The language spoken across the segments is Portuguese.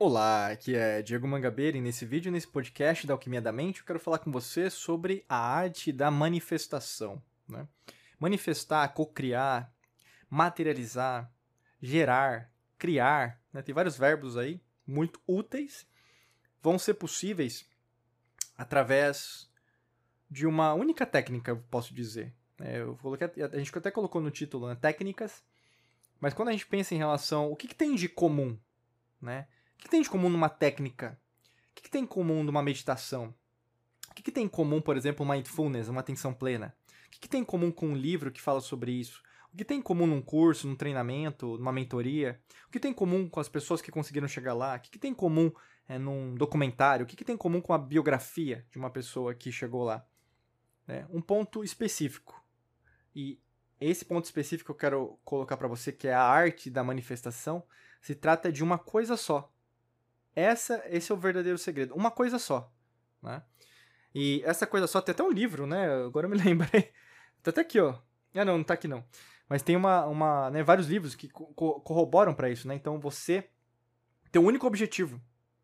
Olá, aqui é Diego Mangabeira e nesse vídeo, nesse podcast da Alquimia da Mente, eu quero falar com você sobre a arte da manifestação. Né? Manifestar, cocriar, materializar, gerar, criar, né? tem vários verbos aí muito úteis, vão ser possíveis através de uma única técnica, posso dizer. É, eu coloquei, a gente até colocou no título né, técnicas, mas quando a gente pensa em relação, o que, que tem de comum, né? O que tem de comum numa técnica? O que tem em comum numa meditação? O que tem em comum, por exemplo, mindfulness, uma atenção plena? O que tem em comum com um livro que fala sobre isso? O que tem em comum num curso, num treinamento, numa mentoria? O que tem em comum com as pessoas que conseguiram chegar lá? O que tem em comum é, num documentário? O que tem em comum com a biografia de uma pessoa que chegou lá? É, um ponto específico. E esse ponto específico que eu quero colocar para você, que é a arte da manifestação, se trata de uma coisa só. Essa, esse é o verdadeiro segredo. Uma coisa só, né? E essa coisa só tem até um livro, né? Agora eu me lembrei. Tá até aqui, ó. Ah, não, não tá aqui não. Mas tem uma, uma né, vários livros que co corroboram para isso, né? Então você tem um único objetivo.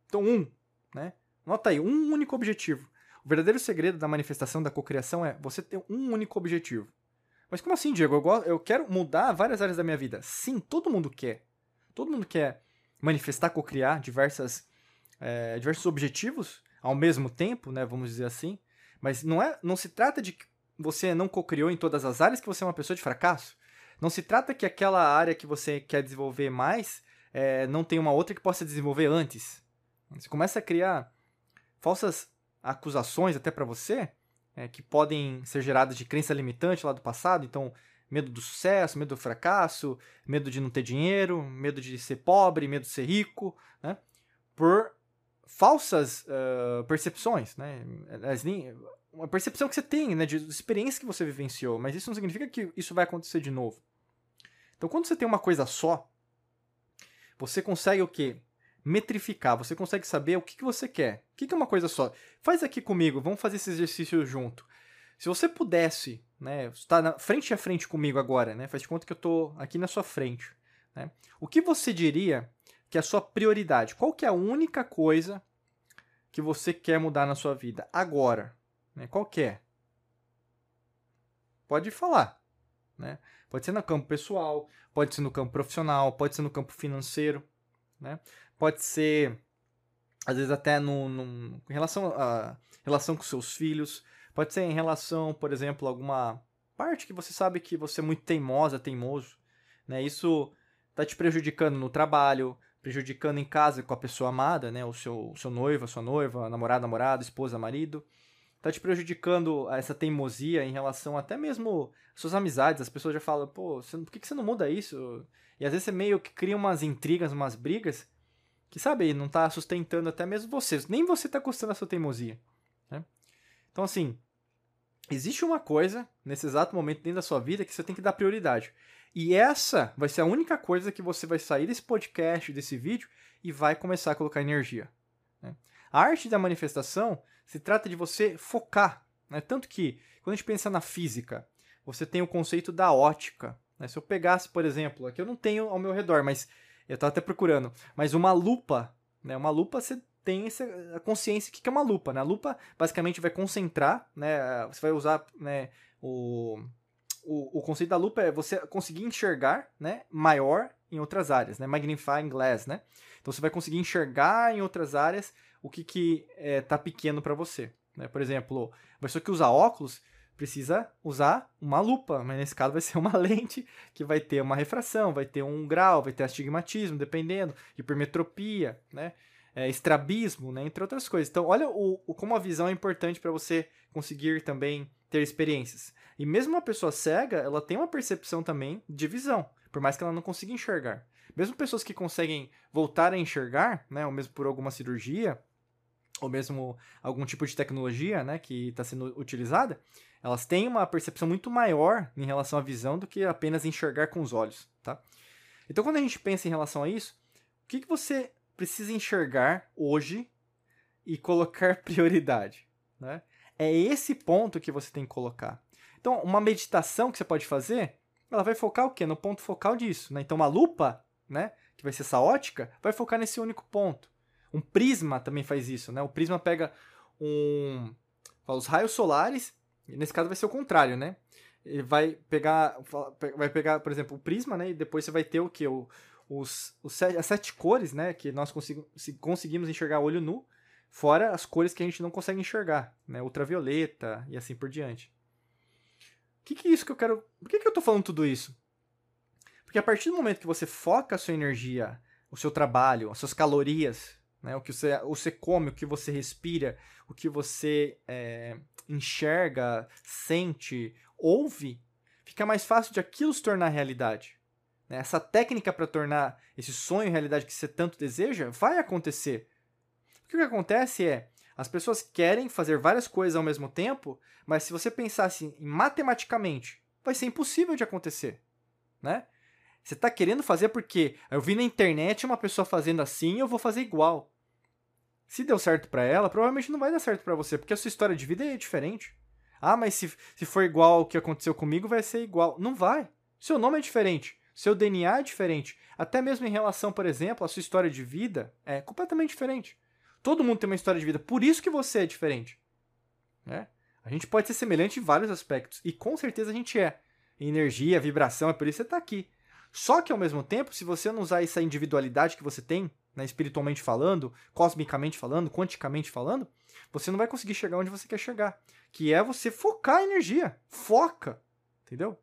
Então um, né? Nota aí, um único objetivo. O verdadeiro segredo da manifestação da cocriação é você ter um único objetivo. Mas como assim, Diego? Eu, eu quero mudar várias áreas da minha vida. Sim, todo mundo quer. Todo mundo quer manifestar, cocriar diversas, é, diversos objetivos ao mesmo tempo, né, vamos dizer assim. Mas não, é, não se trata de que você não cocriou em todas as áreas que você é uma pessoa de fracasso. Não se trata que aquela área que você quer desenvolver mais é, não tem uma outra que possa desenvolver antes. Você começa a criar falsas acusações até para você, é, que podem ser geradas de crença limitante lá do passado. Então, Medo do sucesso, medo do fracasso, medo de não ter dinheiro, medo de ser pobre, medo de ser rico, né? Por falsas uh, percepções, né? Uma percepção que você tem, né? De experiência que você vivenciou, mas isso não significa que isso vai acontecer de novo. Então, quando você tem uma coisa só, você consegue o quê? Metrificar, você consegue saber o que, que você quer. O que, que é uma coisa só? Faz aqui comigo, vamos fazer esse exercício junto. Se você pudesse, né, está na frente a frente comigo agora, né, faz de conta que eu estou aqui na sua frente, né, o que você diria que é a sua prioridade? Qual que é a única coisa que você quer mudar na sua vida agora? Né, qual que é? Pode falar, né? Pode ser no campo pessoal, pode ser no campo profissional, pode ser no campo financeiro, né? Pode ser às vezes até no, no em relação a relação com seus filhos, Pode ser em relação, por exemplo, a alguma parte que você sabe que você é muito teimosa, teimoso, né? Isso tá te prejudicando no trabalho, prejudicando em casa com a pessoa amada, né? O seu, o seu noivo, a sua noiva, namorado, namorada, esposa, marido. Tá te prejudicando essa teimosia em relação até mesmo às suas amizades. As pessoas já falam, pô, você, por que, você não muda isso? E às vezes você meio que cria umas intrigas, umas brigas, que sabe, não tá sustentando até mesmo você. Nem você tá gostando da sua teimosia. Então, assim, existe uma coisa nesse exato momento dentro da sua vida que você tem que dar prioridade. E essa vai ser a única coisa que você vai sair desse podcast, desse vídeo, e vai começar a colocar energia. Né? A arte da manifestação se trata de você focar. Né? Tanto que, quando a gente pensa na física, você tem o conceito da ótica. Né? Se eu pegasse, por exemplo, aqui eu não tenho ao meu redor, mas eu estava até procurando, mas uma lupa, né? uma lupa você tem essa consciência que é uma lupa, né? A lupa basicamente vai concentrar, né? Você vai usar, né? O, o, o conceito da lupa é você conseguir enxergar, né? Maior em outras áreas, né? Magnifying glass, né? Então você vai conseguir enxergar em outras áreas o que que é, tá pequeno para você, né? Por exemplo, a pessoa que usa óculos precisa usar uma lupa, mas nesse caso vai ser uma lente que vai ter uma refração, vai ter um grau, vai ter astigmatismo, dependendo, hipermetropia, né? É, estrabismo, né, entre outras coisas. Então, olha o, o como a visão é importante para você conseguir também ter experiências. E mesmo uma pessoa cega, ela tem uma percepção também de visão, por mais que ela não consiga enxergar. Mesmo pessoas que conseguem voltar a enxergar, né, ou mesmo por alguma cirurgia, ou mesmo algum tipo de tecnologia né, que está sendo utilizada, elas têm uma percepção muito maior em relação à visão do que apenas enxergar com os olhos. Tá? Então, quando a gente pensa em relação a isso, o que, que você precisa enxergar hoje e colocar prioridade. Né? É esse ponto que você tem que colocar. Então, uma meditação que você pode fazer, ela vai focar o quê? No ponto focal disso. Né? Então, uma lupa, né, que vai ser essa ótica, vai focar nesse único ponto. Um prisma também faz isso, né? O prisma pega um os raios solares, nesse caso vai ser o contrário, né? Ele vai pegar vai pegar, por exemplo, o prisma, né? E depois você vai ter o que o os, os sete, as sete cores, né, que nós consigo, conseguimos enxergar olho nu, fora as cores que a gente não consegue enxergar, né, ultravioleta e assim por diante. O que, que é isso que eu quero. Por que, que eu estou falando tudo isso? Porque a partir do momento que você foca a sua energia, o seu trabalho, as suas calorias, né, o que você, você come, o que você respira, o que você é, enxerga, sente, ouve, fica mais fácil de aquilo se tornar realidade. Né? Essa técnica para tornar esse sonho realidade que você tanto deseja vai acontecer. O que acontece é, as pessoas querem fazer várias coisas ao mesmo tempo, mas se você pensasse assim, matematicamente, vai ser impossível de acontecer, né? Você está querendo fazer porque eu vi na internet uma pessoa fazendo assim, eu vou fazer igual. Se deu certo para ela, provavelmente não vai dar certo para você, porque a sua história de vida é diferente. Ah, mas se, se for igual ao que aconteceu comigo, vai ser igual. Não vai. Seu nome é diferente. Seu DNA é diferente. Até mesmo em relação, por exemplo, à sua história de vida, é completamente diferente. Todo mundo tem uma história de vida, por isso que você é diferente. Né? A gente pode ser semelhante em vários aspectos, e com certeza a gente é. Energia, vibração, é por isso que você está aqui. Só que ao mesmo tempo, se você não usar essa individualidade que você tem, né, espiritualmente falando, cosmicamente falando, quanticamente falando, você não vai conseguir chegar onde você quer chegar. Que é você focar a energia. Foca. Entendeu?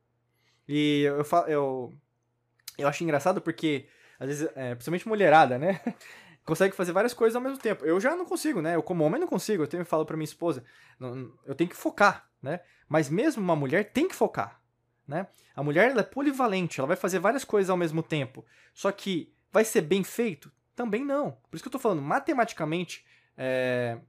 E eu, eu, eu acho engraçado porque, às vezes, é, principalmente mulherada, né? Consegue fazer várias coisas ao mesmo tempo. Eu já não consigo, né? Eu, como homem, não consigo. Eu tenho falo pra minha esposa, não, eu tenho que focar, né? Mas mesmo uma mulher tem que focar, né? A mulher, ela é polivalente, ela vai fazer várias coisas ao mesmo tempo. Só que vai ser bem feito? Também não. Por isso que eu tô falando, matematicamente, é,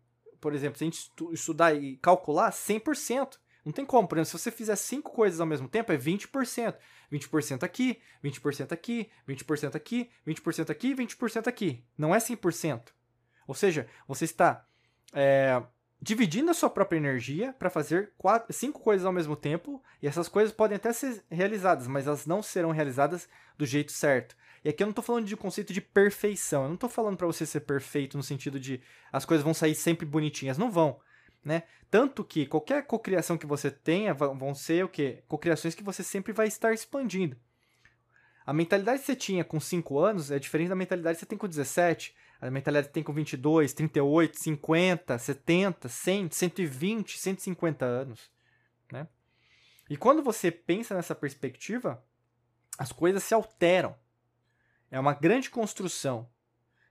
por exemplo, se a gente estudar e calcular, 100%. Não tem como, por exemplo, se você fizer cinco coisas ao mesmo tempo, é 20%. 20% aqui, 20% aqui, 20% aqui, 20% aqui, 20% aqui. Não é 100%. Ou seja, você está é, dividindo a sua própria energia para fazer quatro, cinco coisas ao mesmo tempo, e essas coisas podem até ser realizadas, mas elas não serão realizadas do jeito certo. E aqui eu não estou falando de conceito de perfeição, eu não estou falando para você ser perfeito no sentido de as coisas vão sair sempre bonitinhas, não vão. Né? Tanto que qualquer cocriação que você tenha vão ser o quê? Cocriações que você sempre vai estar expandindo. A mentalidade que você tinha com 5 anos é diferente da mentalidade que você tem com 17, a mentalidade que você tem com 22, 38, 50, 70, 100, 120, 150 anos, né? E quando você pensa nessa perspectiva, as coisas se alteram. É uma grande construção,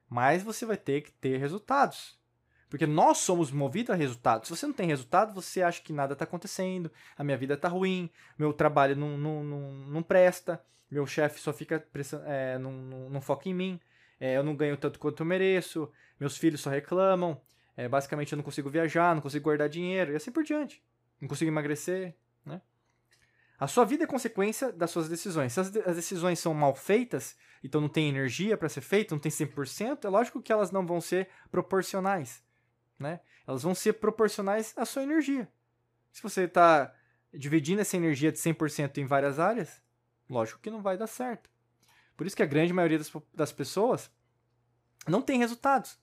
mas você vai ter que ter resultados. Porque nós somos movidos a resultados. Se você não tem resultado, você acha que nada está acontecendo, a minha vida está ruim, meu trabalho não, não, não, não presta, meu chefe só fica é, não, não, não, foca em mim, é, eu não ganho tanto quanto eu mereço, meus filhos só reclamam, é, basicamente eu não consigo viajar, não consigo guardar dinheiro, e assim por diante. Não consigo emagrecer, né? A sua vida é consequência das suas decisões. Se as, as decisões são mal feitas, então não tem energia para ser feita, não tem 100%, é lógico que elas não vão ser proporcionais né? Elas vão ser proporcionais à sua energia. Se você está dividindo essa energia de 100% em várias áreas, lógico que não vai dar certo. Por isso que a grande maioria das, das pessoas não tem resultados.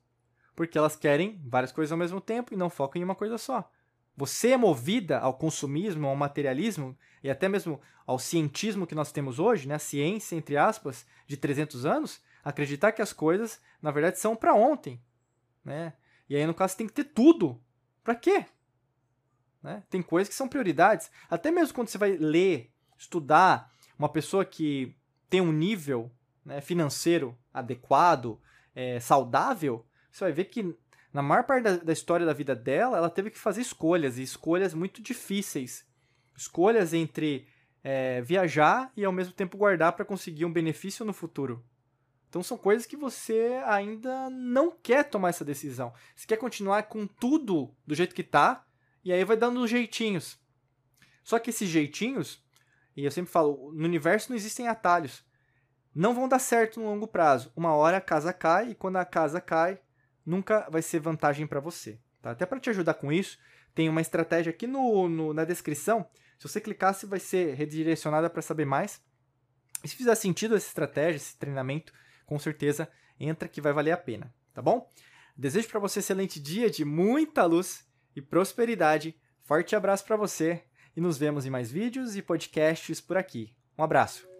Porque elas querem várias coisas ao mesmo tempo e não focam em uma coisa só. Você é movida ao consumismo, ao materialismo e até mesmo ao cientismo que nós temos hoje, né? a ciência, entre aspas, de 300 anos, acreditar que as coisas, na verdade, são para ontem. Né? E aí, no caso, você tem que ter tudo. Para quê? Né? Tem coisas que são prioridades. Até mesmo quando você vai ler, estudar, uma pessoa que tem um nível né, financeiro adequado, é, saudável, você vai ver que na maior parte da, da, história da vida dela, ela teve que fazer escolhas, e escolhas muito difíceis. Escolhas entre é, viajar e ao mesmo tempo guardar para conseguir um benefício no futuro. Então são coisas que você ainda não quer tomar essa decisão. Você quer continuar com tudo do jeito que tá, e aí vai dando jeitinhos. Só que esses jeitinhos, e eu sempre falo, no universo não existem atalhos. Não vão dar certo no longo prazo. Uma hora a casa cai, e quando a casa cai, nunca vai ser vantagem para você. Tá? Até para te ajudar com isso, tem uma estratégia aqui no, no, na descrição. Se você clicar, você vai ser redirecionada para saber mais. E se fizer sentido essa estratégia, esse treinamento, com certeza entra que vai valer a pena, tá bom? Desejo para você um excelente dia de muita luz e prosperidade. Forte abraço para você e nos vemos em mais vídeos e podcasts por aqui. Um abraço.